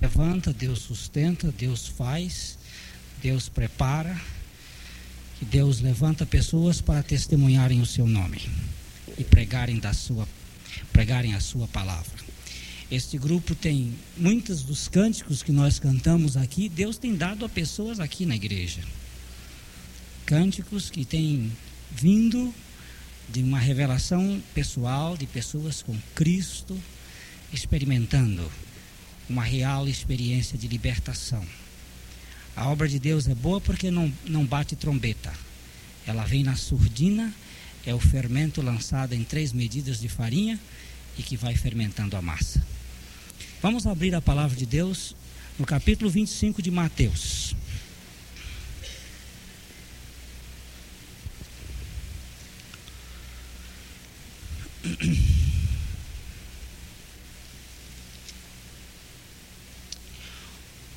levanta, Deus sustenta, Deus faz, Deus prepara, que Deus levanta pessoas para testemunharem o seu nome e pregarem da sua pregarem a sua palavra. Este grupo tem muitos dos cânticos que nós cantamos aqui, Deus tem dado a pessoas aqui na igreja. Cânticos que têm vindo de uma revelação pessoal de pessoas com Cristo experimentando uma real experiência de libertação. A obra de Deus é boa porque não, não bate trombeta. Ela vem na surdina, é o fermento lançado em três medidas de farinha e que vai fermentando a massa. Vamos abrir a palavra de Deus no capítulo 25 de Mateus.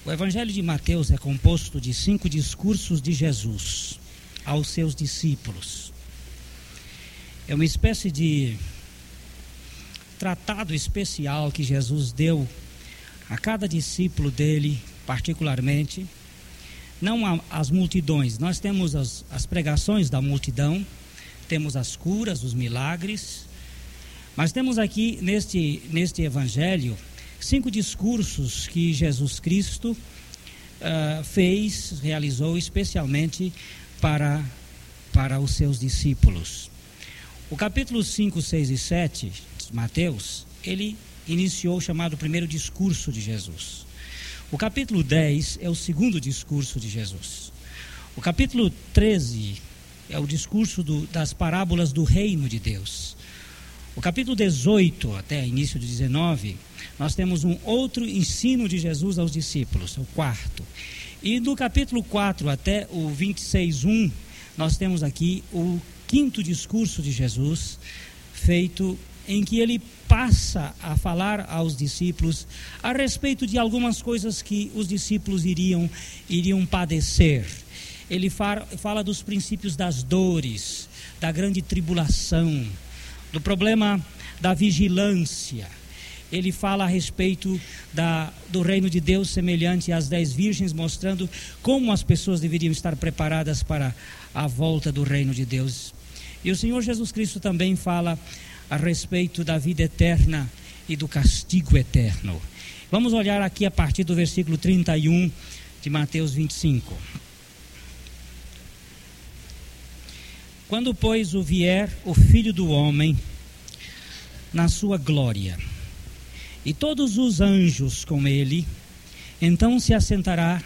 O Evangelho de Mateus é composto de cinco discursos de Jesus aos seus discípulos. É uma espécie de tratado especial que Jesus deu a cada discípulo dele, particularmente, não as multidões. Nós temos as, as pregações da multidão, temos as curas, os milagres, mas temos aqui neste, neste evangelho cinco discursos que Jesus Cristo uh, fez, realizou especialmente para, para os seus discípulos. O capítulo 5, 6 e 7, Mateus, ele iniciou o chamado primeiro discurso de Jesus. O capítulo 10 é o segundo discurso de Jesus. O capítulo 13 é o discurso do, das parábolas do reino de Deus. O capítulo 18 até início de 19 nós temos um outro ensino de Jesus aos discípulos, o quarto. E do capítulo 4 até o 26, 1, nós temos aqui o quinto discurso de Jesus, feito em que ele passa a falar aos discípulos a respeito de algumas coisas que os discípulos iriam, iriam padecer. Ele fala dos princípios das dores, da grande tribulação, do problema da vigilância ele fala a respeito da, do reino de Deus semelhante às dez virgens, mostrando como as pessoas deveriam estar preparadas para a volta do reino de Deus. E o Senhor Jesus Cristo também fala a respeito da vida eterna e do castigo eterno. Vamos olhar aqui a partir do versículo 31 de Mateus 25. Quando, pois, o vier o filho do homem na sua glória e todos os anjos com ele, então se assentará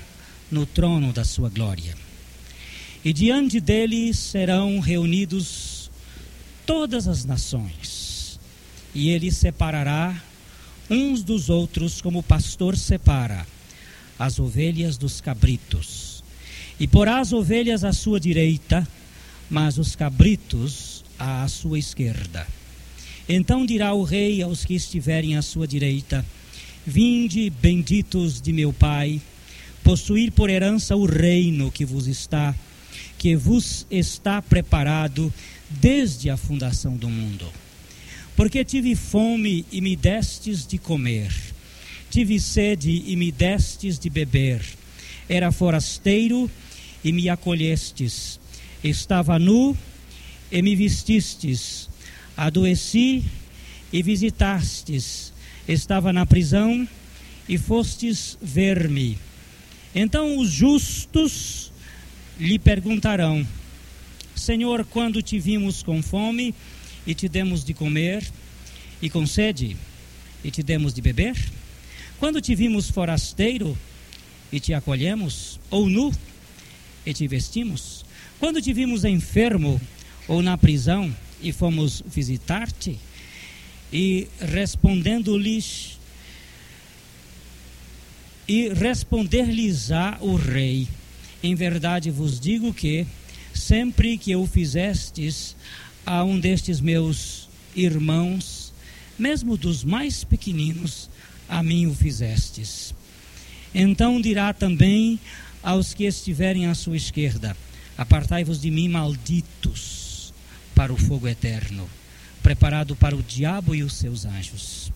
no trono da sua glória. E diante dele serão reunidos todas as nações, e ele separará uns dos outros, como o pastor separa as ovelhas dos cabritos. E porá as ovelhas à sua direita, mas os cabritos à sua esquerda. Então dirá o rei aos que estiverem à sua direita: Vinde, benditos de meu Pai, possuir por herança o reino que vos está, que vos está preparado desde a fundação do mundo. Porque tive fome e me destes de comer, tive sede e me destes de beber, era forasteiro e me acolhestes, estava nu e me vestistes adoeci e visitastes, estava na prisão e fostes ver-me. Então os justos lhe perguntarão: Senhor, quando te vimos com fome e te demos de comer, e com sede e te demos de beber? Quando te vimos forasteiro e te acolhemos, ou nu e te vestimos? Quando te vimos enfermo ou na prisão e fomos visitar-te, e respondendo-lhes, e responder-lhes-á o rei: Em verdade vos digo que, sempre que o fizestes a um destes meus irmãos, mesmo dos mais pequeninos, a mim o fizestes. Então dirá também aos que estiverem à sua esquerda: Apartai-vos de mim, malditos para o fogo eterno, preparado para o diabo e os seus anjos.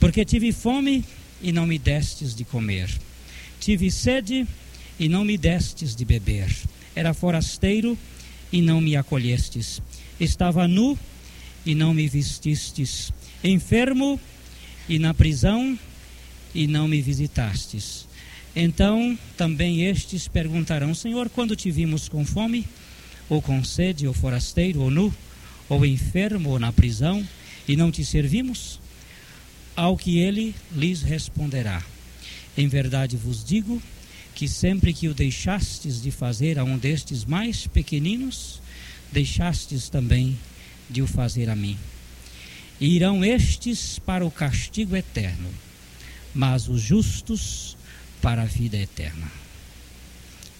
Porque tive fome e não me destes de comer. Tive sede e não me destes de beber. Era forasteiro e não me acolhestes. Estava nu e não me vestistes. Enfermo e na prisão e não me visitastes. Então também estes perguntarão: Senhor, quando te vimos com fome, ou com sede, ou forasteiro, ou nu, ou enfermo, ou na prisão, e não te servimos? Ao que ele lhes responderá: Em verdade vos digo que sempre que o deixastes de fazer a um destes mais pequeninos, deixastes também de o fazer a mim. E irão estes para o castigo eterno, mas os justos para a vida eterna.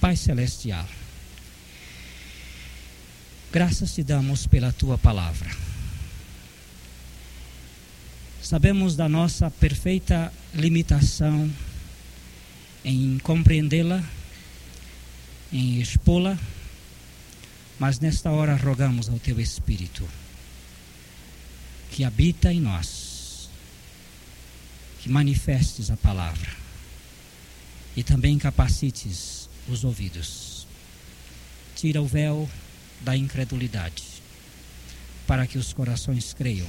Pai Celestial, graças te damos pela tua palavra Sabemos da nossa perfeita limitação em compreendê-la, em expô-la, mas nesta hora rogamos ao Teu Espírito que habita em nós, que manifestes a palavra e também capacites os ouvidos. Tira o véu da incredulidade, para que os corações creiam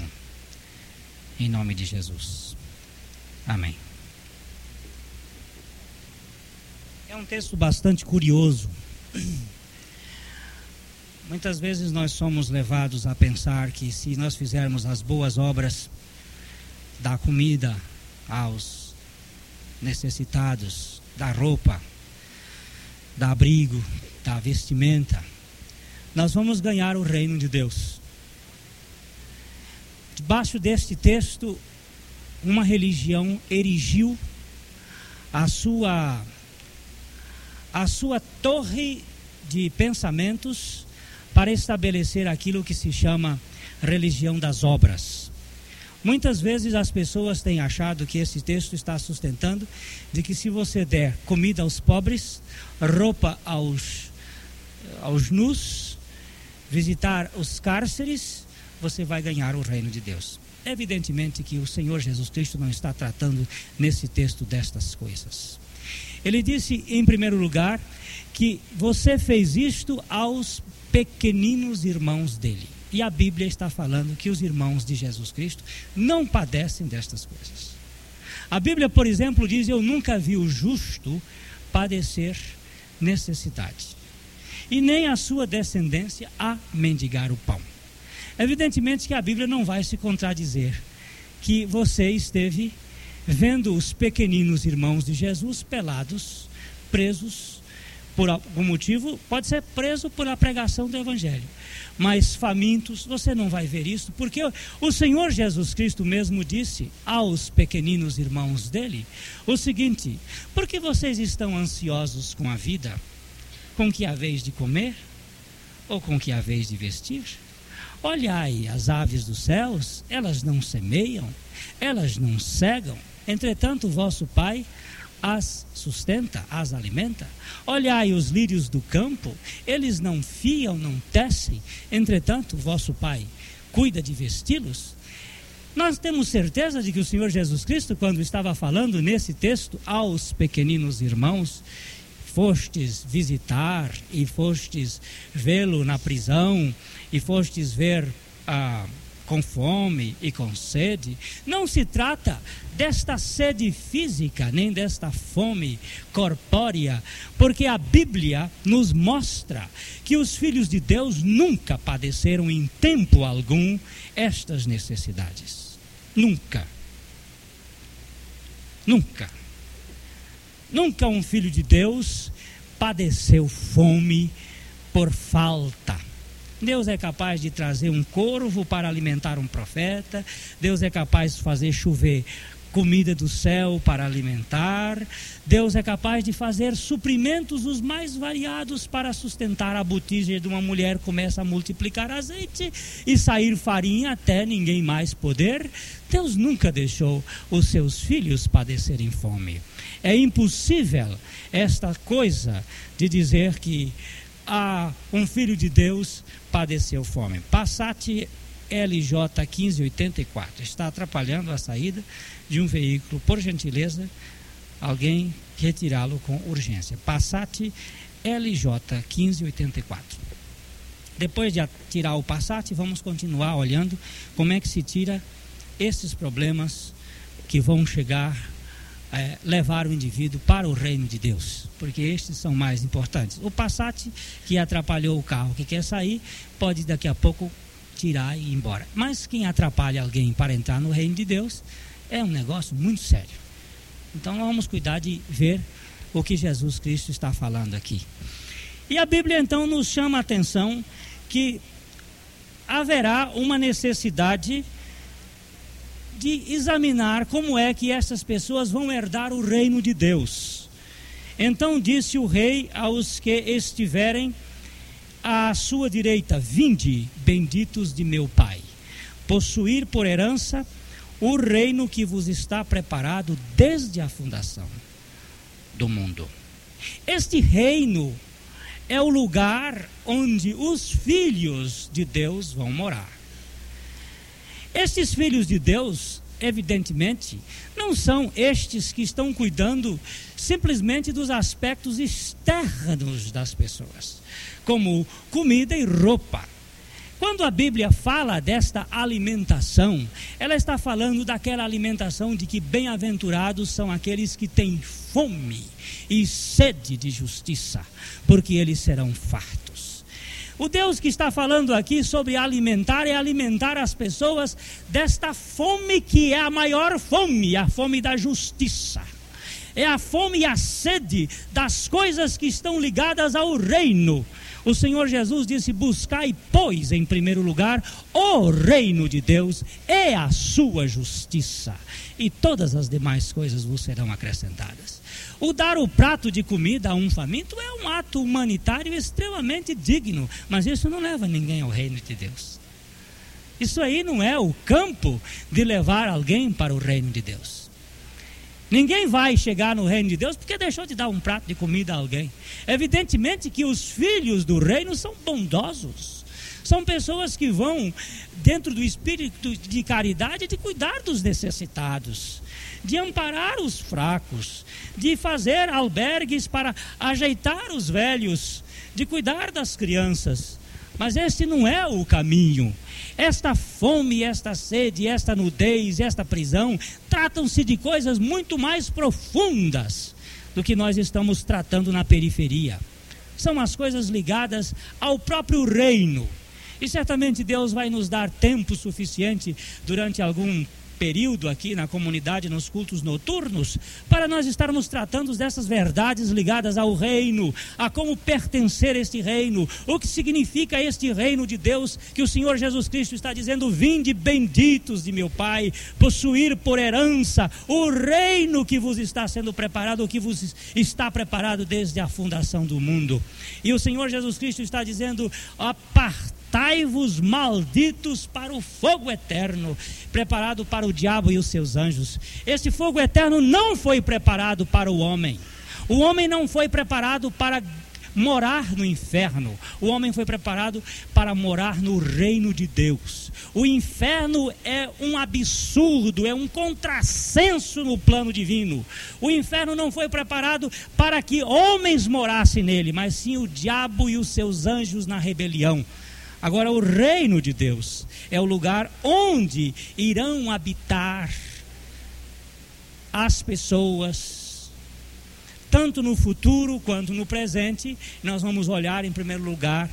em nome de Jesus. Amém. É um texto bastante curioso. Muitas vezes nós somos levados a pensar que se nós fizermos as boas obras, da comida aos necessitados, da roupa, da abrigo, da vestimenta, nós vamos ganhar o reino de Deus. Debaixo deste texto, uma religião erigiu a sua a sua torre de pensamentos para estabelecer aquilo que se chama religião das obras. Muitas vezes as pessoas têm achado que esse texto está sustentando de que se você der comida aos pobres, roupa aos, aos nus, visitar os cárceres, você vai ganhar o reino de Deus. Evidentemente que o Senhor Jesus Cristo não está tratando nesse texto destas coisas. Ele disse, em primeiro lugar, que você fez isto aos pequeninos irmãos dele. E a Bíblia está falando que os irmãos de Jesus Cristo não padecem destas coisas. A Bíblia, por exemplo, diz: Eu nunca vi o justo padecer necessidade, e nem a sua descendência a mendigar o pão. Evidentemente que a Bíblia não vai se contradizer que você esteve vendo os pequeninos irmãos de Jesus pelados, presos por algum motivo, pode ser preso por a pregação do evangelho, mas famintos, você não vai ver isso, porque o Senhor Jesus Cristo mesmo disse aos pequeninos irmãos dele o seguinte: por que vocês estão ansiosos com a vida? Com que vez de comer? Ou com que vez de vestir? Olhai as aves dos céus, elas não semeiam, elas não cegam, entretanto, vosso Pai as sustenta, as alimenta. Olhai os lírios do campo, eles não fiam, não tecem, entretanto, vosso Pai cuida de vesti-los. Nós temos certeza de que o Senhor Jesus Cristo, quando estava falando nesse texto aos pequeninos irmãos, fostes visitar e fostes vê-lo na prisão e fostes ver ah, com fome e com sede, não se trata desta sede física, nem desta fome corpórea, porque a Bíblia nos mostra que os filhos de Deus nunca padeceram em tempo algum estas necessidades. Nunca. Nunca. Nunca um filho de Deus padeceu fome por falta. Deus é capaz de trazer um corvo para alimentar um profeta. Deus é capaz de fazer chover comida do céu para alimentar. Deus é capaz de fazer suprimentos os mais variados para sustentar a botija de uma mulher começa a multiplicar azeite e sair farinha até ninguém mais poder. Deus nunca deixou os seus filhos padecerem fome. É impossível esta coisa de dizer que ah, um filho de Deus padeceu fome. Passat LJ 1584 está atrapalhando a saída de um veículo, por gentileza, alguém retirá-lo com urgência. Passat LJ 1584. Depois de tirar o Passat, vamos continuar olhando como é que se tira esses problemas que vão chegar, é, levar o indivíduo para o reino de Deus, porque estes são mais importantes. O Passat que atrapalhou o carro que quer sair, pode daqui a pouco tirar e ir embora. Mas quem atrapalha alguém para entrar no reino de Deus é um negócio muito sério. Então vamos cuidar de ver o que Jesus Cristo está falando aqui. E a Bíblia então nos chama a atenção que haverá uma necessidade de examinar como é que essas pessoas vão herdar o reino de Deus. Então disse o rei aos que estiverem à sua direita: Vinde, benditos de meu Pai, possuir por herança o reino que vos está preparado desde a fundação do mundo. Este reino é o lugar onde os filhos de Deus vão morar. Estes filhos de Deus, evidentemente, não são estes que estão cuidando simplesmente dos aspectos externos das pessoas, como comida e roupa. Quando a Bíblia fala desta alimentação, ela está falando daquela alimentação de que bem-aventurados são aqueles que têm fome e sede de justiça, porque eles serão fartos. O Deus que está falando aqui sobre alimentar é alimentar as pessoas desta fome que é a maior fome, a fome da justiça. É a fome e a sede das coisas que estão ligadas ao reino o Senhor Jesus disse: Buscai, pois, em primeiro lugar, o reino de Deus e a sua justiça, e todas as demais coisas vos serão acrescentadas. O dar o prato de comida a um faminto é um ato humanitário extremamente digno, mas isso não leva ninguém ao reino de Deus. Isso aí não é o campo de levar alguém para o reino de Deus. Ninguém vai chegar no reino de Deus porque deixou de dar um prato de comida a alguém. Evidentemente que os filhos do reino são bondosos. São pessoas que vão, dentro do espírito de caridade, de cuidar dos necessitados, de amparar os fracos, de fazer albergues para ajeitar os velhos, de cuidar das crianças. Mas este não é o caminho. Esta fome, esta sede, esta nudez, esta prisão, tratam-se de coisas muito mais profundas do que nós estamos tratando na periferia. São as coisas ligadas ao próprio reino. E certamente Deus vai nos dar tempo suficiente durante algum período aqui na comunidade, nos cultos noturnos, para nós estarmos tratando dessas verdades ligadas ao reino, a como pertencer a este reino, o que significa este reino de Deus que o Senhor Jesus Cristo está dizendo: Vinde benditos de meu Pai, possuir por herança o reino que vos está sendo preparado, o que vos está preparado desde a fundação do mundo. E o Senhor Jesus Cristo está dizendo: apartai Apartai-vos, malditos, para o fogo eterno, preparado para o diabo e os seus anjos. Esse fogo eterno não foi preparado para o homem. O homem não foi preparado para morar no inferno. O homem foi preparado para morar no reino de Deus. O inferno é um absurdo, é um contrassenso no plano divino. O inferno não foi preparado para que homens morassem nele, mas sim o diabo e os seus anjos na rebelião. Agora, o reino de Deus é o lugar onde irão habitar as pessoas, tanto no futuro quanto no presente. Nós vamos olhar, em primeiro lugar,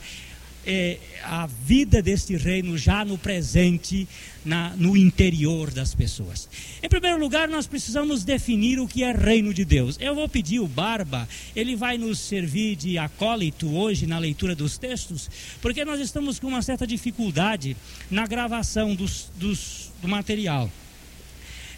é, a vida deste reino já no presente, na, no interior das pessoas. Em primeiro lugar, nós precisamos definir o que é reino de Deus. Eu vou pedir o Barba, ele vai nos servir de acólito hoje na leitura dos textos, porque nós estamos com uma certa dificuldade na gravação dos, dos, do material.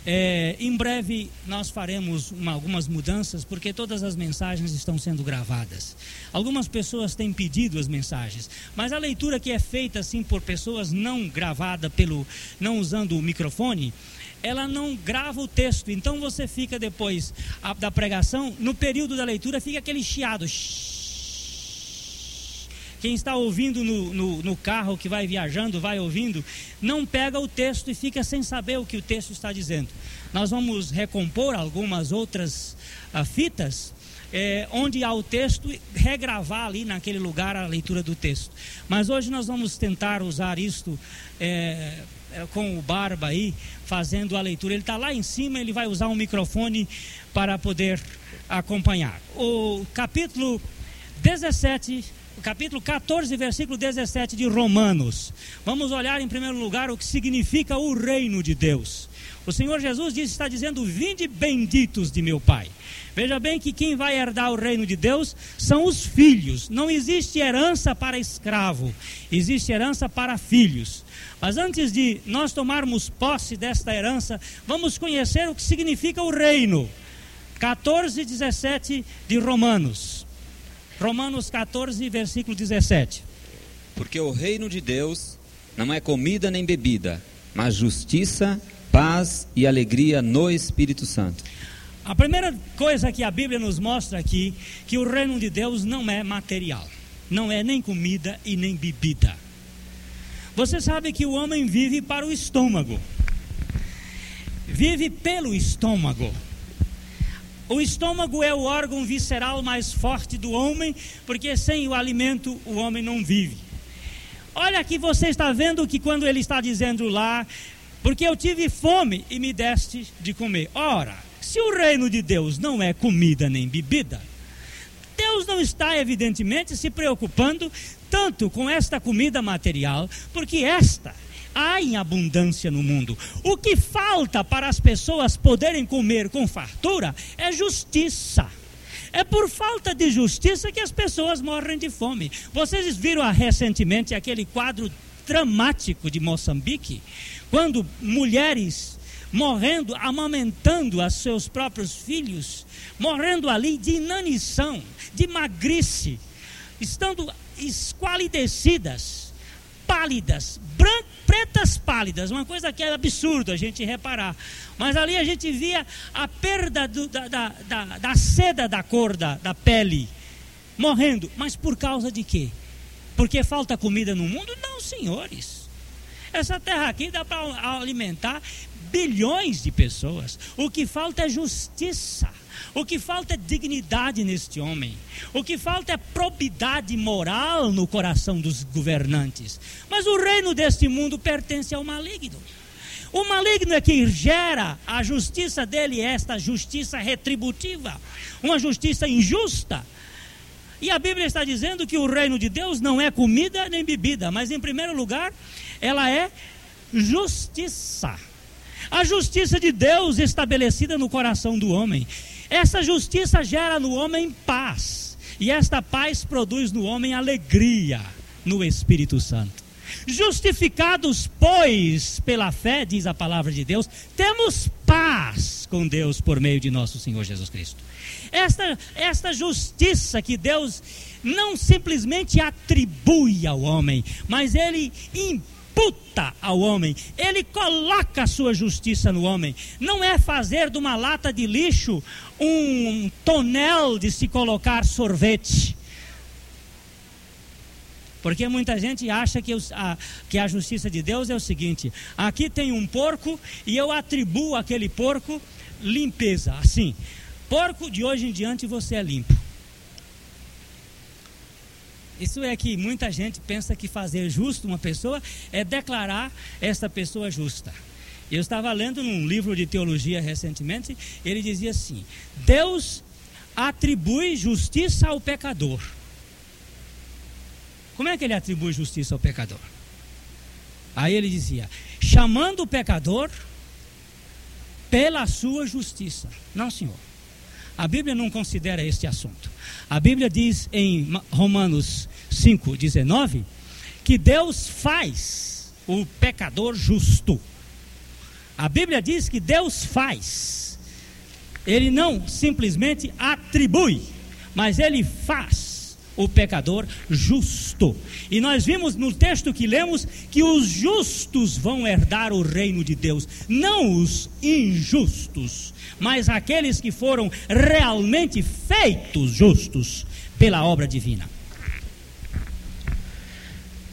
É, em breve nós faremos uma, algumas mudanças, porque todas as mensagens estão sendo gravadas. Algumas pessoas têm pedido as mensagens, mas a leitura que é feita assim por pessoas não gravada pelo, não usando o microfone, ela não grava o texto. Então você fica depois a, da pregação, no período da leitura fica aquele chiado. Quem está ouvindo no, no, no, carro, que vai viajando, vai ouvindo, não pega o texto e fica sem saber o que o texto está dizendo. Nós vamos recompor algumas outras ah, fitas é, onde há o texto, regravar ali naquele lugar a leitura do texto. Mas hoje nós vamos tentar usar isto é, com o Barba aí, fazendo a leitura. Ele está lá em cima, ele vai usar um microfone para poder acompanhar. O capítulo 17, o capítulo 14, versículo 17 de Romanos. Vamos olhar em primeiro lugar o que significa o reino de Deus. O Senhor Jesus está dizendo: Vinde benditos de meu Pai. Veja bem que quem vai herdar o reino de Deus são os filhos. Não existe herança para escravo, existe herança para filhos. Mas antes de nós tomarmos posse desta herança, vamos conhecer o que significa o reino. 14, 17 de Romanos. Romanos 14, versículo 17. Porque o reino de Deus não é comida nem bebida, mas justiça, paz e alegria no Espírito Santo. A primeira coisa que a Bíblia nos mostra aqui, que o reino de Deus não é material, não é nem comida e nem bebida. Você sabe que o homem vive para o estômago, vive pelo estômago. O estômago é o órgão visceral mais forte do homem, porque sem o alimento o homem não vive. Olha aqui, você está vendo que quando ele está dizendo lá, porque eu tive fome e me deste de comer. Ora, se o reino de Deus não é comida nem bebida, Deus não está, evidentemente, se preocupando tanto com esta comida material, porque esta há em abundância no mundo. O que falta para as pessoas poderem comer com fartura é justiça. É por falta de justiça que as pessoas morrem de fome. Vocês viram recentemente aquele quadro dramático de Moçambique, quando mulheres morrendo, amamentando a seus próprios filhos, morrendo ali de inanição, de magrice, estando esqualidecidas, pálidas, brancas, pretas pálidas, uma coisa que é absurdo a gente reparar. Mas ali a gente via a perda do, da, da, da, da, seda da cor da, da pele, morrendo. Mas por causa de quê? Porque falta comida no mundo? Não, senhores. Essa terra aqui dá para alimentar bilhões de pessoas. O que falta é justiça. O que falta é dignidade neste homem. O que falta é probidade moral no coração dos governantes. Mas o reino deste mundo pertence ao maligno. O maligno é que gera a justiça dele, esta justiça retributiva, uma justiça injusta. E a Bíblia está dizendo que o reino de Deus não é comida nem bebida, mas em primeiro lugar, ela é justiça. A justiça de Deus estabelecida no coração do homem. Essa justiça gera no homem paz. E esta paz produz no homem alegria no Espírito Santo. Justificados, pois, pela fé, diz a palavra de Deus, temos paz com Deus por meio de nosso Senhor Jesus Cristo. Esta, esta justiça que Deus não simplesmente atribui ao homem, mas ele impõe imputa ao homem, ele coloca a sua justiça no homem. Não é fazer de uma lata de lixo um tonel de se colocar sorvete. Porque muita gente acha que, a, que a justiça de Deus é o seguinte: aqui tem um porco e eu atribuo àquele porco limpeza. Assim, porco de hoje em diante você é limpo. Isso é que muita gente pensa que fazer justo uma pessoa é declarar esta pessoa justa. Eu estava lendo num livro de teologia recentemente, ele dizia assim: Deus atribui justiça ao pecador. Como é que ele atribui justiça ao pecador? Aí ele dizia: chamando o pecador pela sua justiça. Não, senhor. A Bíblia não considera este assunto. A Bíblia diz em Romanos 5,19 que Deus faz o pecador justo. A Bíblia diz que Deus faz. Ele não simplesmente atribui, mas ele faz o pecador justo. E nós vimos no texto que lemos que os justos vão herdar o reino de Deus, não os injustos, mas aqueles que foram realmente feitos justos pela obra divina.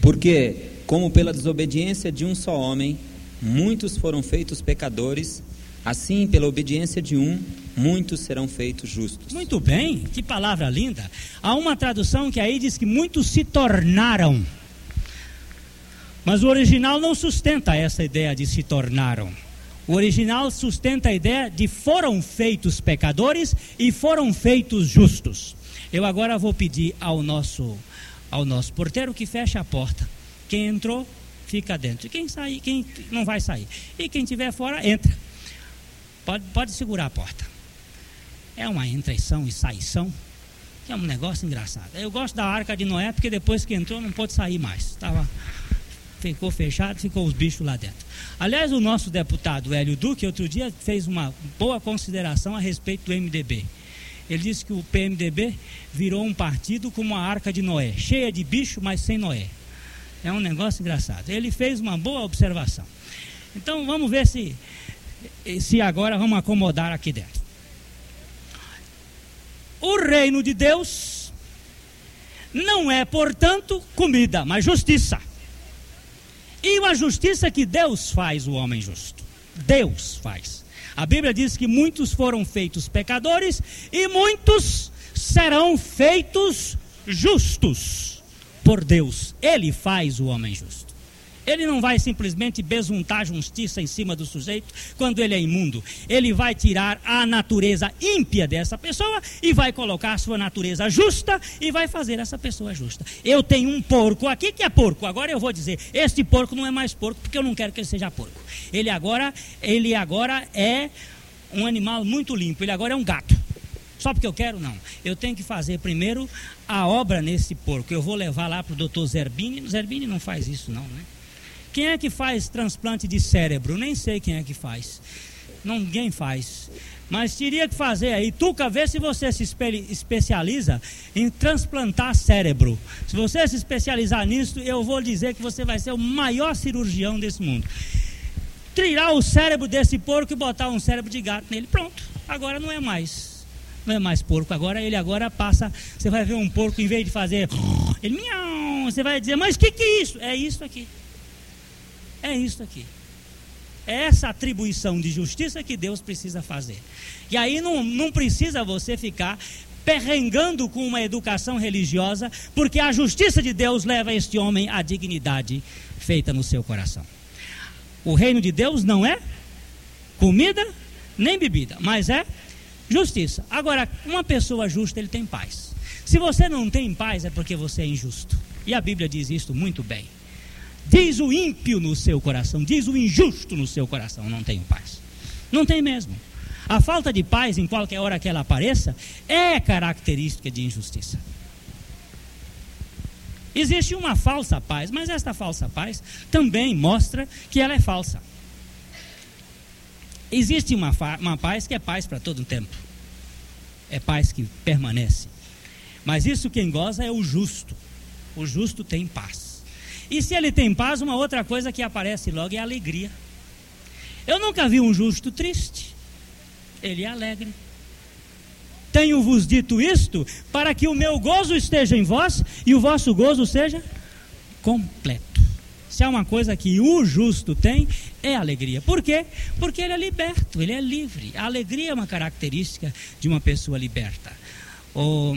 Porque, como pela desobediência de um só homem, muitos foram feitos pecadores, assim, pela obediência de um, muitos serão feitos justos. Muito bem, que palavra linda. Há uma tradução que aí diz que muitos se tornaram. Mas o original não sustenta essa ideia de se tornaram. O original sustenta a ideia de foram feitos pecadores e foram feitos justos. Eu agora vou pedir ao nosso ao nosso porteiro que feche a porta. Quem entrou, fica dentro. Quem sair, quem não vai sair. E quem estiver fora, entra. Pode, pode segurar a porta. É uma entreição e saição, que é um negócio engraçado. Eu gosto da arca de Noé, porque depois que entrou não pode sair mais. Tava, ficou fechado, ficou os bichos lá dentro. Aliás, o nosso deputado Hélio Duque, outro dia, fez uma boa consideração a respeito do MDB. Ele disse que o PMDB virou um partido como a arca de Noé, cheia de bicho, mas sem Noé. É um negócio engraçado. Ele fez uma boa observação. Então vamos ver se, se agora vamos acomodar aqui dentro. O reino de Deus não é, portanto, comida, mas justiça. E uma justiça que Deus faz o homem justo. Deus faz. A Bíblia diz que muitos foram feitos pecadores e muitos serão feitos justos por Deus. Ele faz o homem justo. Ele não vai simplesmente besuntar justiça em cima do sujeito quando ele é imundo. Ele vai tirar a natureza ímpia dessa pessoa e vai colocar a sua natureza justa e vai fazer essa pessoa justa. Eu tenho um porco aqui que é porco. Agora eu vou dizer, este porco não é mais porco porque eu não quero que ele seja porco. Ele agora, ele agora é um animal muito limpo. Ele agora é um gato. Só porque eu quero? Não. Eu tenho que fazer primeiro a obra nesse porco. Eu vou levar lá para o doutor Zerbini. Zerbini não faz isso, não, né? Quem é que faz transplante de cérebro? Nem sei quem é que faz. Ninguém faz. Mas teria que fazer aí. Tuca, vê se você se espe especializa em transplantar cérebro. Se você se especializar nisso, eu vou dizer que você vai ser o maior cirurgião desse mundo. Tirar o cérebro desse porco e botar um cérebro de gato nele. Pronto. Agora não é mais. Não é mais porco. Agora ele agora passa. Você vai ver um porco, em vez de fazer. Ele miau. Você vai dizer, mas o que, que é isso? É isso aqui. É isso aqui. É essa atribuição de justiça que Deus precisa fazer. E aí não, não precisa você ficar perrengando com uma educação religiosa, porque a justiça de Deus leva este homem à dignidade feita no seu coração. O reino de Deus não é comida nem bebida, mas é justiça. Agora, uma pessoa justa, ele tem paz. Se você não tem paz, é porque você é injusto. E a Bíblia diz isso muito bem. Diz o ímpio no seu coração, diz o injusto no seu coração: não tenho paz. Não tem mesmo. A falta de paz, em qualquer hora que ela apareça, é característica de injustiça. Existe uma falsa paz, mas esta falsa paz também mostra que ela é falsa. Existe uma, uma paz que é paz para todo o tempo, é paz que permanece. Mas isso quem goza é o justo. O justo tem paz. E se ele tem paz, uma outra coisa que aparece logo é alegria. Eu nunca vi um justo triste. Ele é alegre. Tenho-vos dito isto para que o meu gozo esteja em vós e o vosso gozo seja completo. Se há uma coisa que o justo tem, é alegria. Por quê? Porque ele é liberto, ele é livre. A alegria é uma característica de uma pessoa liberta. O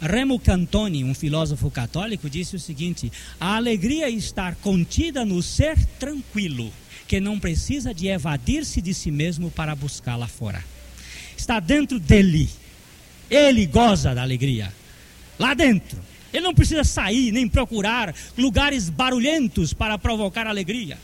Remo Cantoni, um filósofo católico, disse o seguinte: a alegria está contida no ser tranquilo, que não precisa de evadir-se de si mesmo para buscá-la fora. Está dentro dele. Ele goza da alegria. Lá dentro. Ele não precisa sair nem procurar lugares barulhentos para provocar alegria.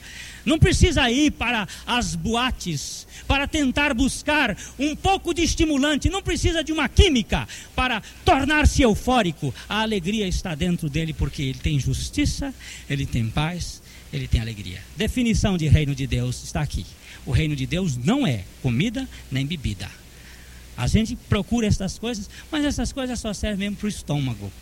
Não precisa ir para as boates para tentar buscar um pouco de estimulante. Não precisa de uma química para tornar-se eufórico. A alegria está dentro dele porque ele tem justiça, ele tem paz, ele tem alegria. Definição de reino de Deus está aqui. O reino de Deus não é comida nem bebida. A gente procura essas coisas, mas essas coisas só servem mesmo para o estômago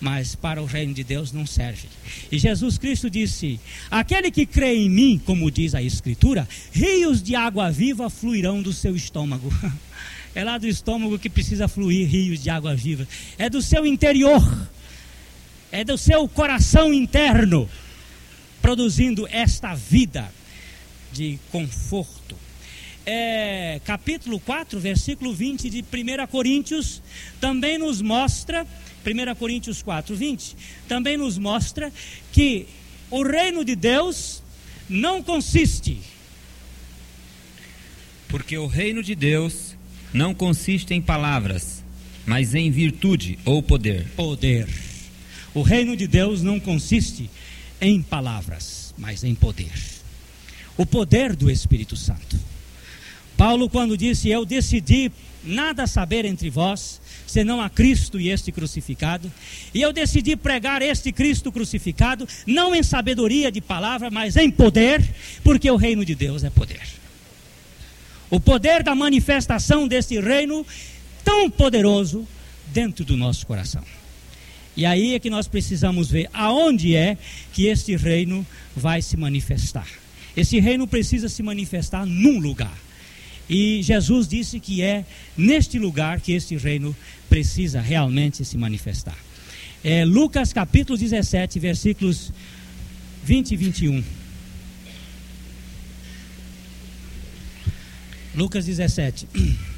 mas para o reino de Deus não serve. E Jesus Cristo disse: Aquele que crê em mim, como diz a Escritura, rios de água viva fluirão do seu estômago. É lá do estômago que precisa fluir rios de água viva. É do seu interior. é do seu coração interno, produzindo esta vida de conforto. É, capítulo 4, versículo 20 de 1 Coríntios, também nos mostra, 1 Coríntios 4, 20, também nos mostra que o reino de Deus não consiste. Porque o reino de Deus não consiste em palavras, mas em virtude ou poder. Poder. O reino de Deus não consiste em palavras, mas em poder. O poder do Espírito Santo. Paulo, quando disse: Eu decidi nada saber entre vós, senão a Cristo e este crucificado. E eu decidi pregar este Cristo crucificado, não em sabedoria de palavra, mas em poder, porque o reino de Deus é poder. O poder da manifestação deste reino tão poderoso dentro do nosso coração. E aí é que nós precisamos ver aonde é que este reino vai se manifestar. Esse reino precisa se manifestar num lugar. E Jesus disse que é neste lugar que este reino precisa realmente se manifestar. É Lucas capítulo 17, versículos 20 e 21. Lucas 17.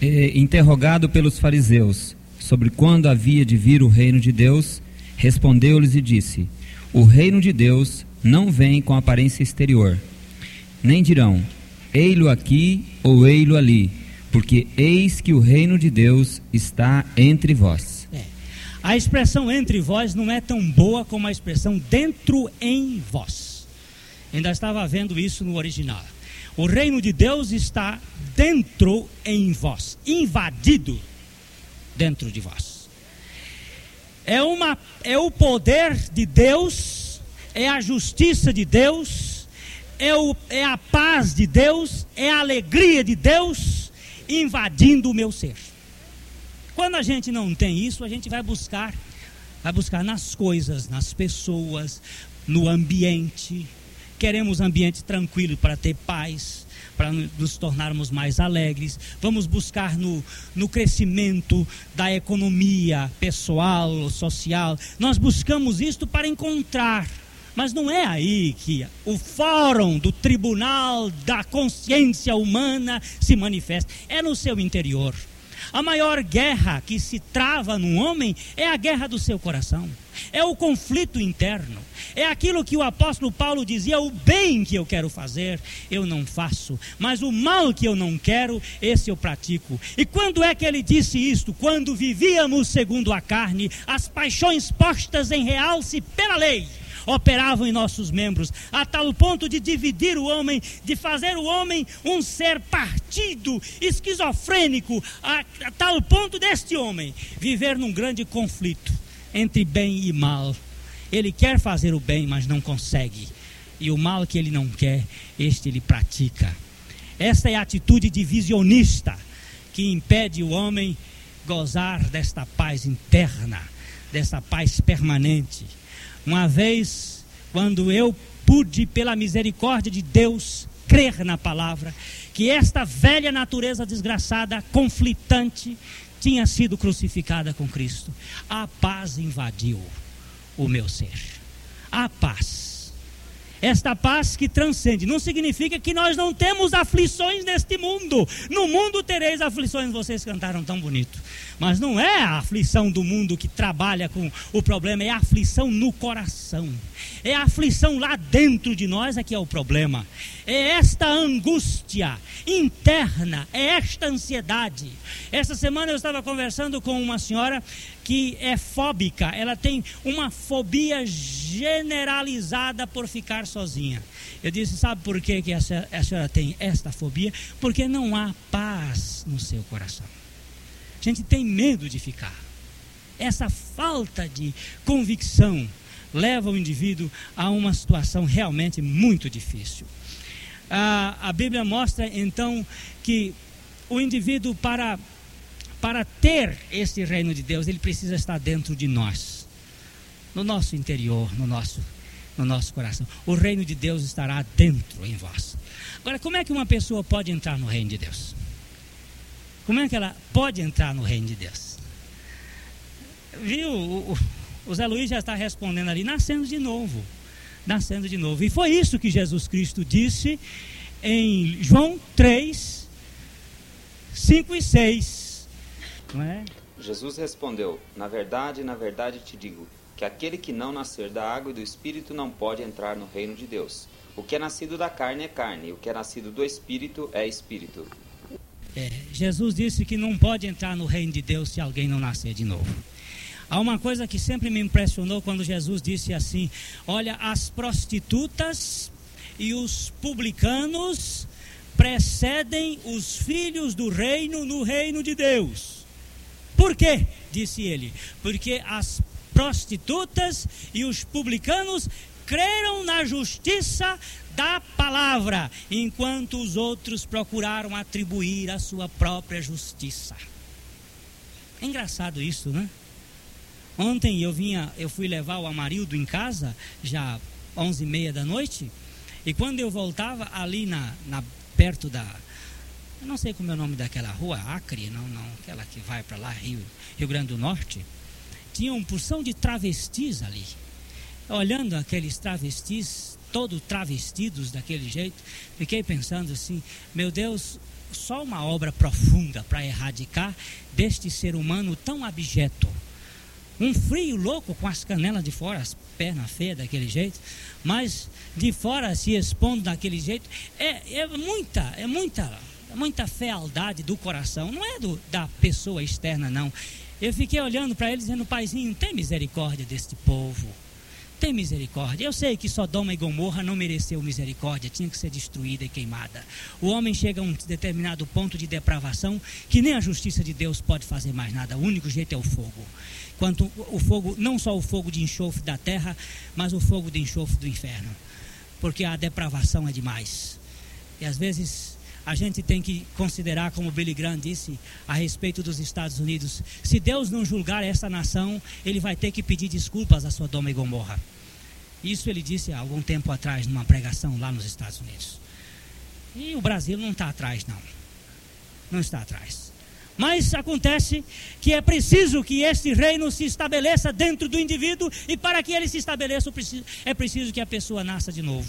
E, interrogado pelos fariseus sobre quando havia de vir o reino de Deus, respondeu-lhes e disse: O reino de Deus não vem com aparência exterior, nem dirão: Ei-lo aqui ou ei-lo ali, porque eis que o reino de Deus está entre vós. É. A expressão entre vós não é tão boa como a expressão dentro em vós. Ainda estava vendo isso no original. O reino de Deus está dentro em vós, invadido dentro de vós. É, uma, é o poder de Deus, é a justiça de Deus, é, o, é a paz de Deus, é a alegria de Deus invadindo o meu ser. Quando a gente não tem isso, a gente vai buscar, vai buscar nas coisas, nas pessoas, no ambiente. Queremos ambiente tranquilo para ter paz, para nos tornarmos mais alegres. Vamos buscar no, no crescimento da economia pessoal, social. Nós buscamos isto para encontrar. Mas não é aí que o fórum do tribunal da consciência humana se manifesta. É no seu interior. A maior guerra que se trava no homem é a guerra do seu coração, é o conflito interno, é aquilo que o apóstolo Paulo dizia: o bem que eu quero fazer, eu não faço, mas o mal que eu não quero, esse eu pratico. E quando é que ele disse isto? Quando vivíamos segundo a carne, as paixões postas em realce pela lei operavam em nossos membros, a tal ponto de dividir o homem, de fazer o homem um ser partido, esquizofrênico, a, a tal ponto deste homem viver num grande conflito entre bem e mal. Ele quer fazer o bem, mas não consegue. E o mal que ele não quer, este ele pratica. Esta é a atitude divisionista que impede o homem gozar desta paz interna, desta paz permanente. Uma vez, quando eu pude, pela misericórdia de Deus, crer na palavra, que esta velha natureza desgraçada, conflitante, tinha sido crucificada com Cristo, a paz invadiu o meu ser. A paz esta paz que transcende. Não significa que nós não temos aflições neste mundo. No mundo tereis aflições, vocês cantaram tão bonito. Mas não é a aflição do mundo que trabalha com o problema, é a aflição no coração. É a aflição lá dentro de nós é que é o problema. É esta angústia interna, é esta ansiedade. Esta semana eu estava conversando com uma senhora que é fóbica, ela tem uma fobia generalizada por ficar sozinha. Eu disse: sabe por que, que a senhora tem esta fobia? Porque não há paz no seu coração. Gente tem medo de ficar. Essa falta de convicção leva o indivíduo a uma situação realmente muito difícil. A, a Bíblia mostra então que o indivíduo, para, para ter esse reino de Deus, ele precisa estar dentro de nós, no nosso interior, no nosso, no nosso coração. O reino de Deus estará dentro em vós. Agora, como é que uma pessoa pode entrar no reino de Deus? Como é que ela pode entrar no reino de Deus? Viu? O, O Zé Luiz já está respondendo ali, nascendo de novo. Nascendo de novo. E foi isso que Jesus Cristo disse em João 3, 5 e 6. Não é? Jesus respondeu: Na verdade, na verdade te digo, que aquele que não nascer da água e do espírito não pode entrar no reino de Deus. O que é nascido da carne é carne, e o que é nascido do espírito é espírito. É, Jesus disse que não pode entrar no reino de Deus se alguém não nascer de novo. Há uma coisa que sempre me impressionou quando Jesus disse assim: Olha, as prostitutas e os publicanos precedem os filhos do reino no reino de Deus. Por quê? Disse ele. Porque as prostitutas e os publicanos creram na justiça da palavra, enquanto os outros procuraram atribuir a sua própria justiça. É engraçado isso, né? Ontem eu vinha, eu fui levar o Amarildo em casa, já onze e meia da noite, e quando eu voltava ali na, na perto da, eu não sei como é o nome daquela rua, Acre, não, não, aquela que vai para lá, Rio, Rio Grande do Norte, tinha uma porção de travestis ali. Olhando aqueles travestis, todos travestidos daquele jeito, fiquei pensando assim: meu Deus, só uma obra profunda para erradicar deste ser humano tão abjeto. Um frio louco com as canelas de fora, as pernas feias daquele jeito, mas de fora se expondo daquele jeito. É, é muita, é muita, muita fealdade do coração, não é do, da pessoa externa, não. Eu fiquei olhando para ele dizendo, paizinho, tem misericórdia deste povo. Tem misericórdia. Eu sei que Sodoma e Gomorra não mereceu misericórdia, tinha que ser destruída e queimada. O homem chega a um determinado ponto de depravação que nem a justiça de Deus pode fazer mais nada. O único jeito é o fogo. Quanto o fogo, não só o fogo de enxofre da terra, mas o fogo de enxofre do inferno. Porque a depravação é demais. E às vezes a gente tem que considerar, como Billy Graham disse a respeito dos Estados Unidos: se Deus não julgar essa nação, ele vai ter que pedir desculpas a Sodoma e Gomorra. Isso ele disse há algum tempo atrás, numa pregação lá nos Estados Unidos. E o Brasil não está atrás, não. Não está atrás. Mas acontece que é preciso que este reino se estabeleça dentro do indivíduo, e para que ele se estabeleça, é preciso que a pessoa nasça de novo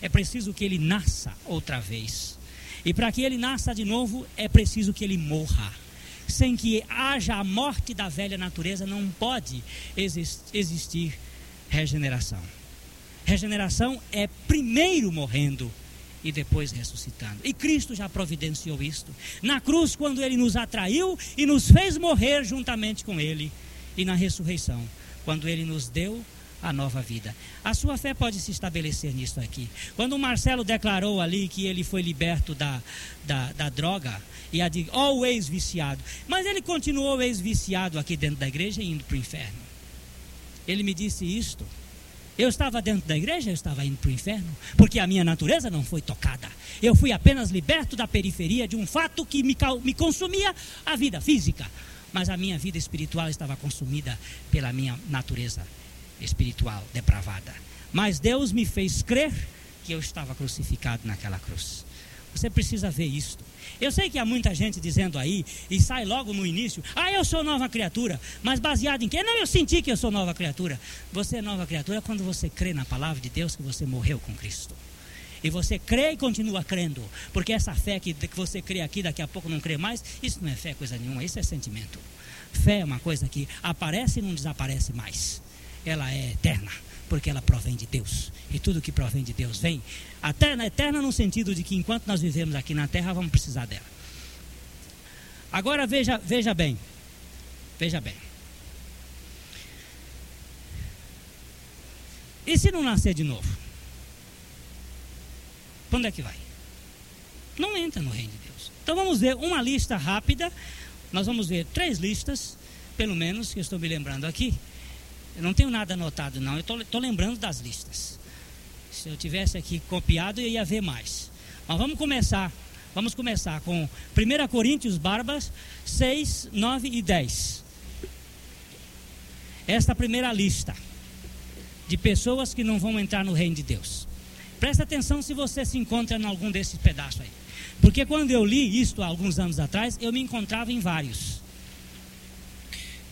é preciso que ele nasça outra vez. E para que ele nasça de novo, é preciso que ele morra. Sem que haja a morte da velha natureza, não pode existir regeneração. Regeneração é primeiro morrendo e depois ressuscitando. E Cristo já providenciou isto. Na cruz, quando ele nos atraiu e nos fez morrer juntamente com ele. E na ressurreição, quando ele nos deu a nova vida. A sua fé pode se estabelecer nisso aqui. Quando o Marcelo declarou ali que ele foi liberto da, da, da droga e a de ó, o ex-viciado, mas ele continuou ex-viciado aqui dentro da igreja e indo para o inferno. Ele me disse isto. Eu estava dentro da igreja, eu estava indo para o inferno, porque a minha natureza não foi tocada. Eu fui apenas liberto da periferia de um fato que me, me consumia a vida física, mas a minha vida espiritual estava consumida pela minha natureza espiritual depravada. Mas Deus me fez crer que eu estava crucificado naquela cruz. Você precisa ver isto. Eu sei que há muita gente dizendo aí, e sai logo no início, ah, eu sou nova criatura, mas baseado em quê? Não, eu senti que eu sou nova criatura. Você é nova criatura quando você crê na palavra de Deus que você morreu com Cristo. E você crê e continua crendo, porque essa fé que, que você crê aqui, daqui a pouco não crê mais, isso não é fé coisa nenhuma, isso é sentimento. Fé é uma coisa que aparece e não desaparece mais ela é eterna, porque ela provém de Deus. E tudo que provém de Deus vem. Até eterna no sentido de que enquanto nós vivemos aqui na terra, vamos precisar dela. Agora veja, veja bem. Veja bem. E se não nascer de novo? Para onde é que vai? Não entra no reino de Deus. Então vamos ver uma lista rápida. Nós vamos ver três listas, pelo menos, que eu estou me lembrando aqui, eu não tenho nada anotado, não. Eu estou lembrando das listas. Se eu tivesse aqui copiado, eu ia ver mais. Mas vamos começar. Vamos começar com 1 Coríntios Barbas 6, 9 e 10. Esta primeira lista de pessoas que não vão entrar no reino de Deus. Presta atenção se você se encontra em algum desses pedaços aí. Porque quando eu li isto há alguns anos atrás, eu me encontrava em vários.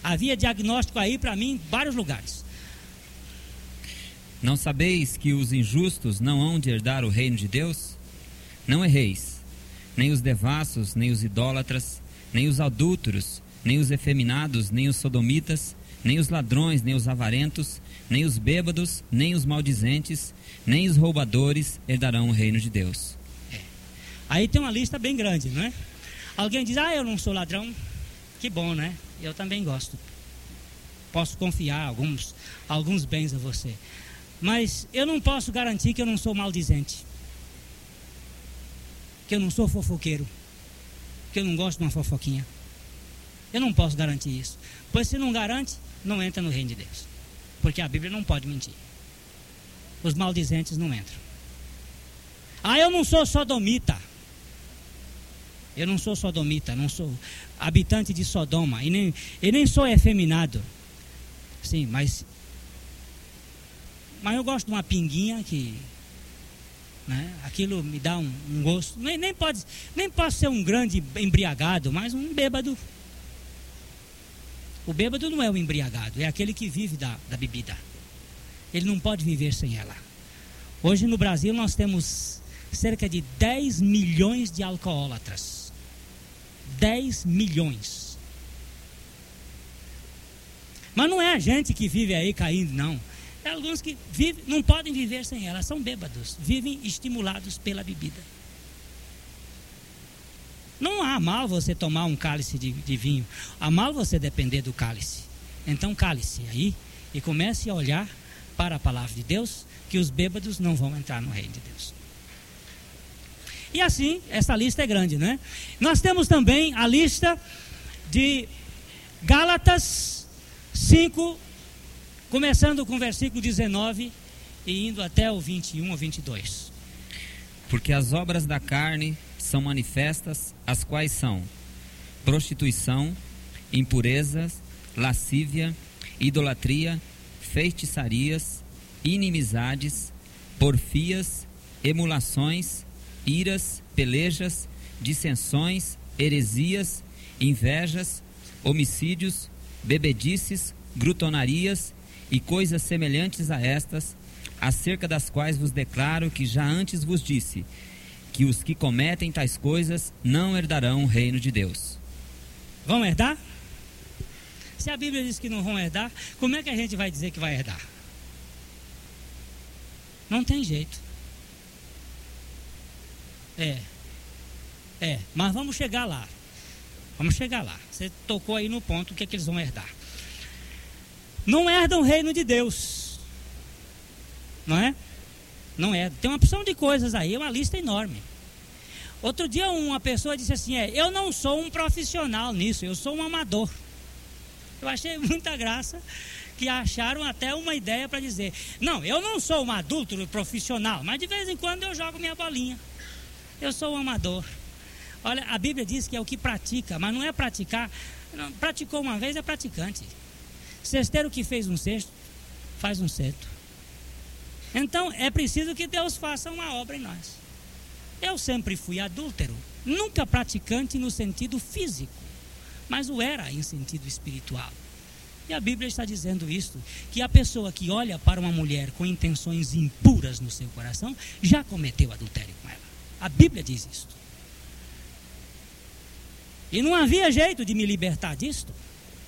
Havia diagnóstico aí para mim em vários lugares. Não sabeis que os injustos não hão de herdar o reino de Deus? Não erreis, nem os devassos, nem os idólatras, nem os adúlteros, nem os efeminados, nem os sodomitas, nem os ladrões, nem os avarentos, nem os bêbados, nem os maldizentes, nem os roubadores herdarão o reino de Deus. É. Aí tem uma lista bem grande, não é? Alguém diz, ah, eu não sou ladrão. Que bom, né? Eu também gosto. Posso confiar alguns, alguns bens a você. Mas eu não posso garantir que eu não sou maldizente. Que eu não sou fofoqueiro. Que eu não gosto de uma fofoquinha. Eu não posso garantir isso. Pois se não garante, não entra no reino de Deus. Porque a Bíblia não pode mentir. Os maldizentes não entram. Ah, eu não sou sodomita. Eu não sou sodomita, não sou habitante de Sodoma. E nem, e nem sou efeminado. Sim, mas. Mas eu gosto de uma pinguinha que. Né, aquilo me dá um, um gosto. Nem, nem, pode, nem posso ser um grande embriagado, mas um bêbado o bêbado não é o embriagado, é aquele que vive da, da bebida. Ele não pode viver sem ela. Hoje no Brasil nós temos cerca de 10 milhões de alcoólatras. 10 milhões. Mas não é a gente que vive aí caindo, não. É alguns que vivem, não podem viver sem ela, são bêbados, vivem estimulados pela bebida. Não há mal você tomar um cálice de, de vinho. Há mal você depender do cálice. Então cale-se aí e comece a olhar para a palavra de Deus, que os bêbados não vão entrar no reino de Deus. E assim, essa lista é grande, né? Nós temos também a lista de Gálatas 5, começando com o versículo 19 e indo até o 21 ou 22. Porque as obras da carne são manifestas, as quais são prostituição, impurezas, lascívia, idolatria, feitiçarias, inimizades, porfias, emulações, iras, pelejas, dissensões, heresias, invejas, homicídios, bebedices, grutonarias e coisas semelhantes a estas, acerca das quais vos declaro que já antes vos disse que os que cometem tais coisas não herdarão o reino de Deus. Vão herdar? Se a Bíblia diz que não vão herdar, como é que a gente vai dizer que vai herdar? Não tem jeito. É. É, mas vamos chegar lá. Vamos chegar lá. Você tocou aí no ponto o que, é que eles vão herdar. Não herdam o reino de Deus. Não é? Não é. Tem uma opção de coisas aí, uma lista enorme. Outro dia uma pessoa disse assim: é, eu não sou um profissional nisso, eu sou um amador. Eu achei muita graça que acharam até uma ideia para dizer: não, eu não sou um adulto profissional, mas de vez em quando eu jogo minha bolinha. Eu sou um amador. Olha, a Bíblia diz que é o que pratica, mas não é praticar. Não, praticou uma vez é praticante. Cesteiro que fez um cesto, faz um cesto. Então é preciso que Deus faça uma obra em nós. Eu sempre fui adúltero, nunca praticante no sentido físico, mas o era em sentido espiritual. E a Bíblia está dizendo isto: que a pessoa que olha para uma mulher com intenções impuras no seu coração já cometeu adultério com ela. A Bíblia diz isto. E não havia jeito de me libertar disto.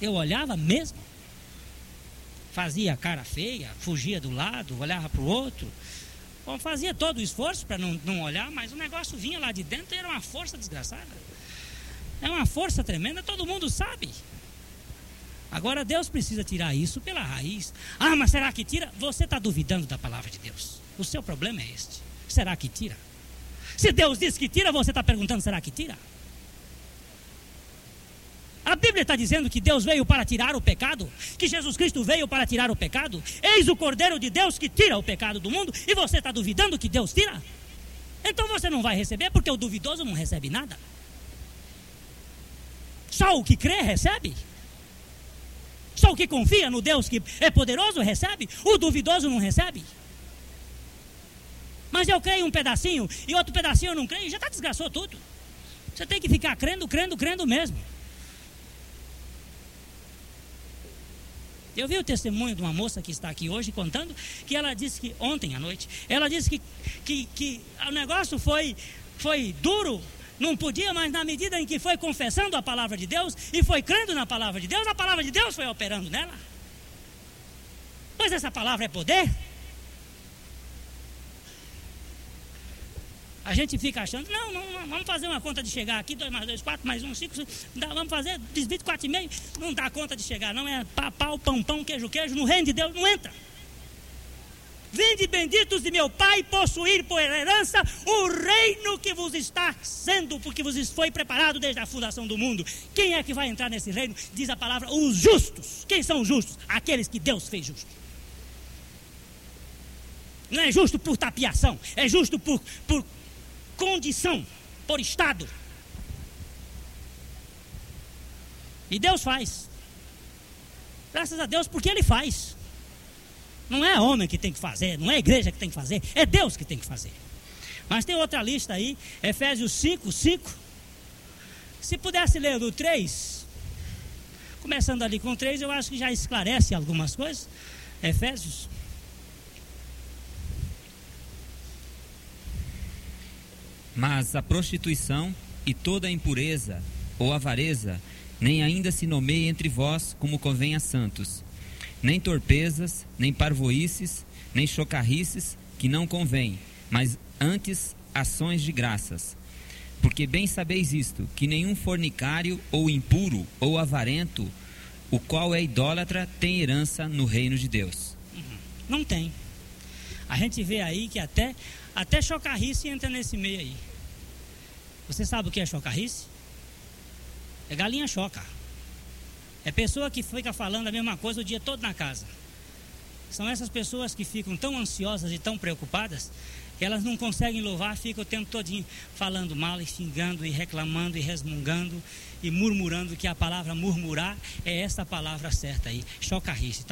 Eu olhava mesmo fazia cara feia, fugia do lado, olhava para o outro. Bom, fazia todo o esforço para não, não olhar, mas o negócio vinha lá de dentro e era uma força desgraçada. É uma força tremenda, todo mundo sabe. Agora Deus precisa tirar isso pela raiz. Ah, mas será que tira? Você está duvidando da palavra de Deus. O seu problema é este. Será que tira? Se Deus diz que tira, você está perguntando: será que tira? A Bíblia está dizendo que Deus veio para tirar o pecado, que Jesus Cristo veio para tirar o pecado. Eis o Cordeiro de Deus que tira o pecado do mundo, e você está duvidando que Deus tira? Então você não vai receber, porque o duvidoso não recebe nada. Só o que crê recebe. Só o que confia no Deus que é poderoso recebe. O duvidoso não recebe. Mas eu creio um pedacinho e outro pedacinho eu não creio, já está desgraçou tudo. Você tem que ficar crendo, crendo, crendo mesmo. Eu vi o testemunho de uma moça que está aqui hoje contando que ela disse que ontem à noite, ela disse que, que, que o negócio foi, foi duro, não podia, mas na medida em que foi confessando a palavra de Deus e foi crendo na palavra de Deus, a palavra de Deus foi operando nela. Pois essa palavra é poder. A gente fica achando, não, não, vamos fazer uma conta de chegar aqui, 2 mais 2, 4 mais 1, 5, vamos fazer 24,5, não dá conta de chegar, não é pau, pão, pão, queijo, queijo, no reino de Deus não entra. Vinde benditos de meu Pai, possuir por herança o reino que vos está sendo, porque vos foi preparado desde a fundação do mundo. Quem é que vai entrar nesse reino? Diz a palavra, os justos. Quem são os justos? Aqueles que Deus fez justos. Não é justo por tapiação, é justo por, por condição, por estado. E Deus faz. Graças a Deus, porque Ele faz. Não é homem que tem que fazer, não é igreja que tem que fazer, é Deus que tem que fazer. Mas tem outra lista aí, Efésios 5, 5. Se pudesse ler do 3, começando ali com 3, eu acho que já esclarece algumas coisas. Efésios Mas a prostituição e toda a impureza ou avareza nem ainda se nomeia entre vós como convém a santos, nem torpezas, nem parvoices, nem chocarrices, que não convém, mas antes ações de graças. Porque bem sabeis isto, que nenhum fornicário ou impuro ou avarento, o qual é idólatra, tem herança no reino de Deus. Não tem. A gente vê aí que até, até chocarrice entra nesse meio aí. Você sabe o que é chocarrice? É galinha choca. É pessoa que fica falando a mesma coisa o dia todo na casa. São essas pessoas que ficam tão ansiosas e tão preocupadas elas não conseguem louvar, ficam o tempo todinho falando mal e xingando e reclamando e resmungando e murmurando que a palavra murmurar é essa palavra certa aí. Chocarrice.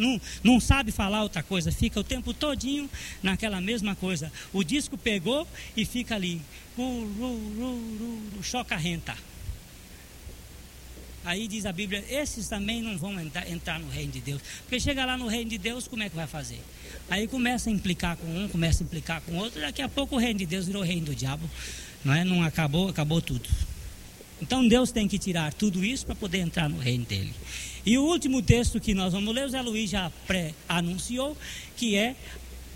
Não, não sabe falar outra coisa, fica o tempo todinho naquela mesma coisa. O disco pegou e fica ali. Chocarrenta. Aí diz a Bíblia, esses também não vão entrar, entrar, no reino de Deus. Porque chega lá no reino de Deus, como é que vai fazer? Aí começa a implicar com um, começa a implicar com outro, daqui a pouco o reino de Deus virou reino do diabo. Não é? Não acabou, acabou tudo. Então Deus tem que tirar tudo isso para poder entrar no reino dele. E o último texto que nós vamos ler, o Zé Luiz já pré-anunciou, que é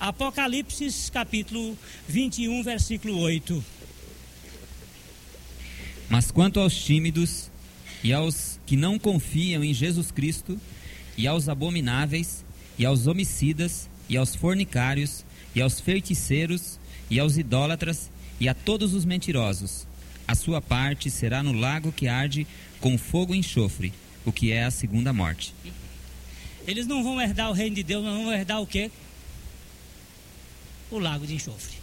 Apocalipse capítulo 21, versículo 8. Mas quanto aos tímidos e aos que não confiam em Jesus Cristo, e aos abomináveis, e aos homicidas, e aos fornicários, e aos feiticeiros, e aos idólatras, e a todos os mentirosos. A sua parte será no lago que arde com fogo e enxofre, o que é a segunda morte. Eles não vão herdar o reino de Deus, mas vão herdar o quê? O lago de enxofre.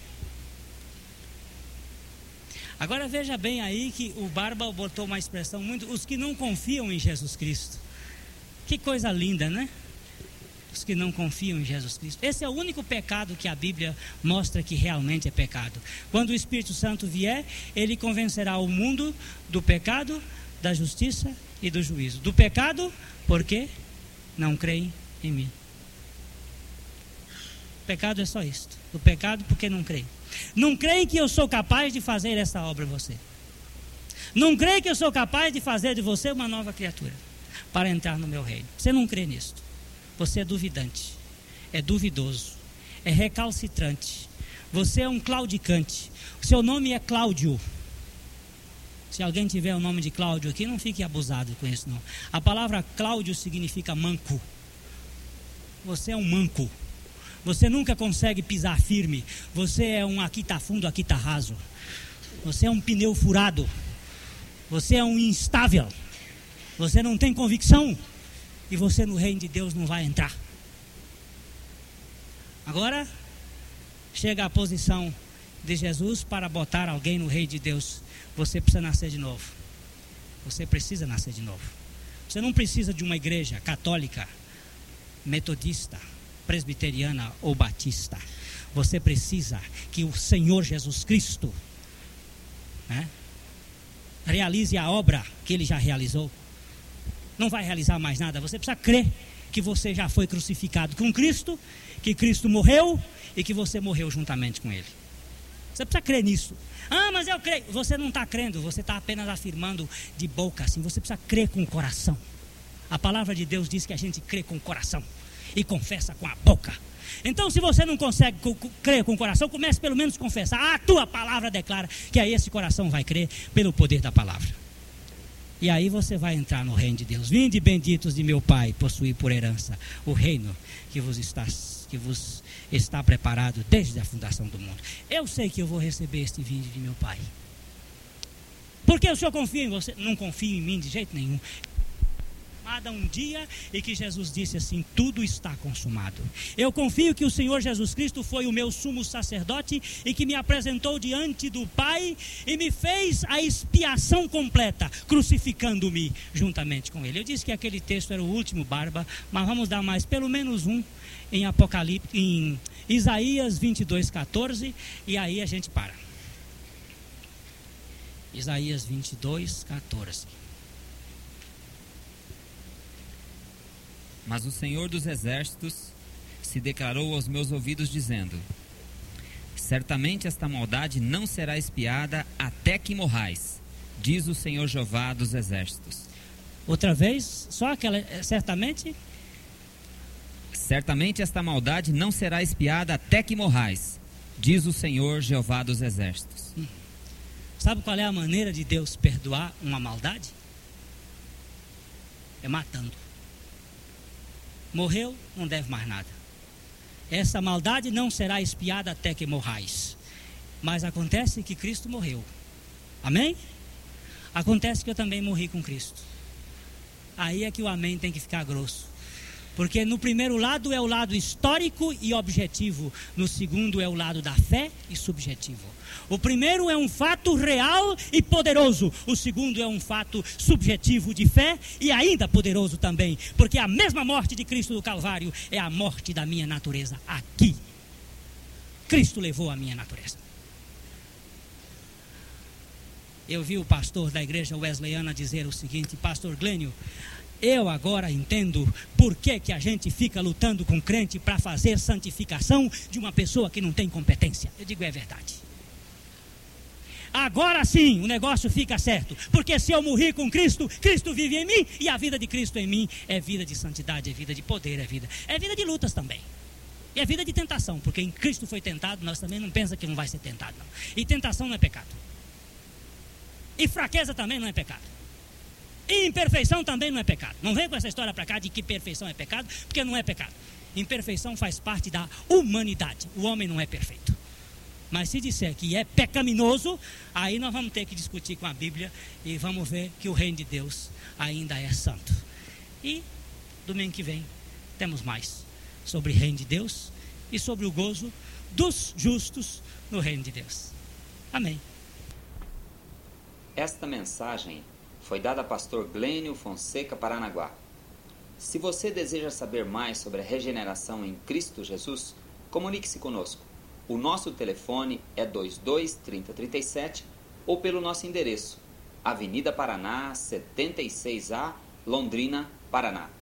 Agora veja bem aí que o Barba botou uma expressão muito. Os que não confiam em Jesus Cristo. Que coisa linda, né? Os que não confiam em Jesus Cristo. Esse é o único pecado que a Bíblia mostra que realmente é pecado. Quando o Espírito Santo vier, ele convencerá o mundo do pecado, da justiça e do juízo. Do pecado, porque não creem em mim. O pecado é só isto. Do pecado, porque não creem. Não creem que eu sou capaz de fazer essa obra em você. Não creem que eu sou capaz de fazer de você uma nova criatura para entrar no meu reino. Você não crê nisso. Você é duvidante, é duvidoso, é recalcitrante. Você é um claudicante. O seu nome é Cláudio. Se alguém tiver o nome de Cláudio aqui, não fique abusado com isso não. A palavra Cláudio significa manco. Você é um manco. Você nunca consegue pisar firme. Você é um aqui tá fundo, aqui tá raso. Você é um pneu furado. Você é um instável. Você não tem convicção. E você no reino de Deus não vai entrar. Agora, chega a posição de Jesus para botar alguém no reino de Deus. Você precisa nascer de novo. Você precisa nascer de novo. Você não precisa de uma igreja católica, metodista, presbiteriana ou batista. Você precisa que o Senhor Jesus Cristo né, realize a obra que ele já realizou. não vai realizar mais nada. Você precisa crer que você já foi crucificado com Cristo, que Cristo morreu e que você morreu juntamente com Ele. Você precisa crer nisso. Ah, mas eu creio. Você não está crendo, você está apenas afirmando de boca assim. Você precisa crer com o coração. A palavra de Deus diz que a gente crê com o coração e confessa com a boca. Então, se você não consegue crer com o coração, comece pelo menos a confessar. A tua palavra declara que aí esse coração vai crer pelo poder da palavra. E aí você vai entrar no reino de Deus. Vinde benditos de meu Pai, possuir por herança o reino que vos está que vos está preparado desde a fundação do mundo. Eu sei que eu vou receber este vinde de meu Pai. Porque o Senhor confia em você? Não confio em mim de jeito nenhum chamada um dia e que Jesus disse assim: tudo está consumado. Eu confio que o Senhor Jesus Cristo foi o meu sumo sacerdote e que me apresentou diante do Pai e me fez a expiação completa, crucificando-me juntamente com Ele. Eu disse que aquele texto era o último, Barba, mas vamos dar mais pelo menos um em Apocalipse, em Isaías 22, 14, e aí a gente para. Isaías 22, 14. Mas o Senhor dos Exércitos se declarou aos meus ouvidos, dizendo: Certamente esta maldade não será espiada até que morrais, diz o Senhor Jeová dos Exércitos. Outra vez, só aquela, eh, certamente. Certamente esta maldade não será espiada até que morrais, diz o Senhor Jeová dos Exércitos. Sabe qual é a maneira de Deus perdoar uma maldade? É matando. Morreu, não deve mais nada. Essa maldade não será espiada até que morrais. Mas acontece que Cristo morreu. Amém? Acontece que eu também morri com Cristo. Aí é que o amém tem que ficar grosso. Porque no primeiro lado é o lado histórico e objetivo, no segundo é o lado da fé e subjetivo. O primeiro é um fato real e poderoso, o segundo é um fato subjetivo de fé e ainda poderoso também, porque a mesma morte de Cristo do Calvário é a morte da minha natureza aqui. Cristo levou a minha natureza. Eu vi o pastor da igreja wesleyana dizer o seguinte: Pastor Glênio, eu agora entendo por que, que a gente fica lutando com crente para fazer santificação de uma pessoa que não tem competência. Eu digo, é verdade. Agora sim o negócio fica certo. Porque se eu morri com Cristo, Cristo vive em mim e a vida de Cristo em mim é vida de santidade, é vida de poder, é vida. É vida de lutas também. E é vida de tentação, porque em Cristo foi tentado, nós também não pensa que não vai ser tentado, não. E tentação não é pecado. E fraqueza também não é pecado. Imperfeição também não é pecado. Não vem com essa história para cá de que perfeição é pecado, porque não é pecado. Imperfeição faz parte da humanidade. O homem não é perfeito. Mas se disser que é pecaminoso, aí nós vamos ter que discutir com a Bíblia e vamos ver que o reino de Deus ainda é santo. E domingo que vem temos mais sobre o reino de Deus e sobre o gozo dos justos no reino de Deus. Amém. Esta mensagem foi dada a pastor Glênio Fonseca Paranaguá. Se você deseja saber mais sobre a regeneração em Cristo Jesus, comunique-se conosco. O nosso telefone é 22 30 37 ou pelo nosso endereço, Avenida Paraná, 76A, Londrina, Paraná.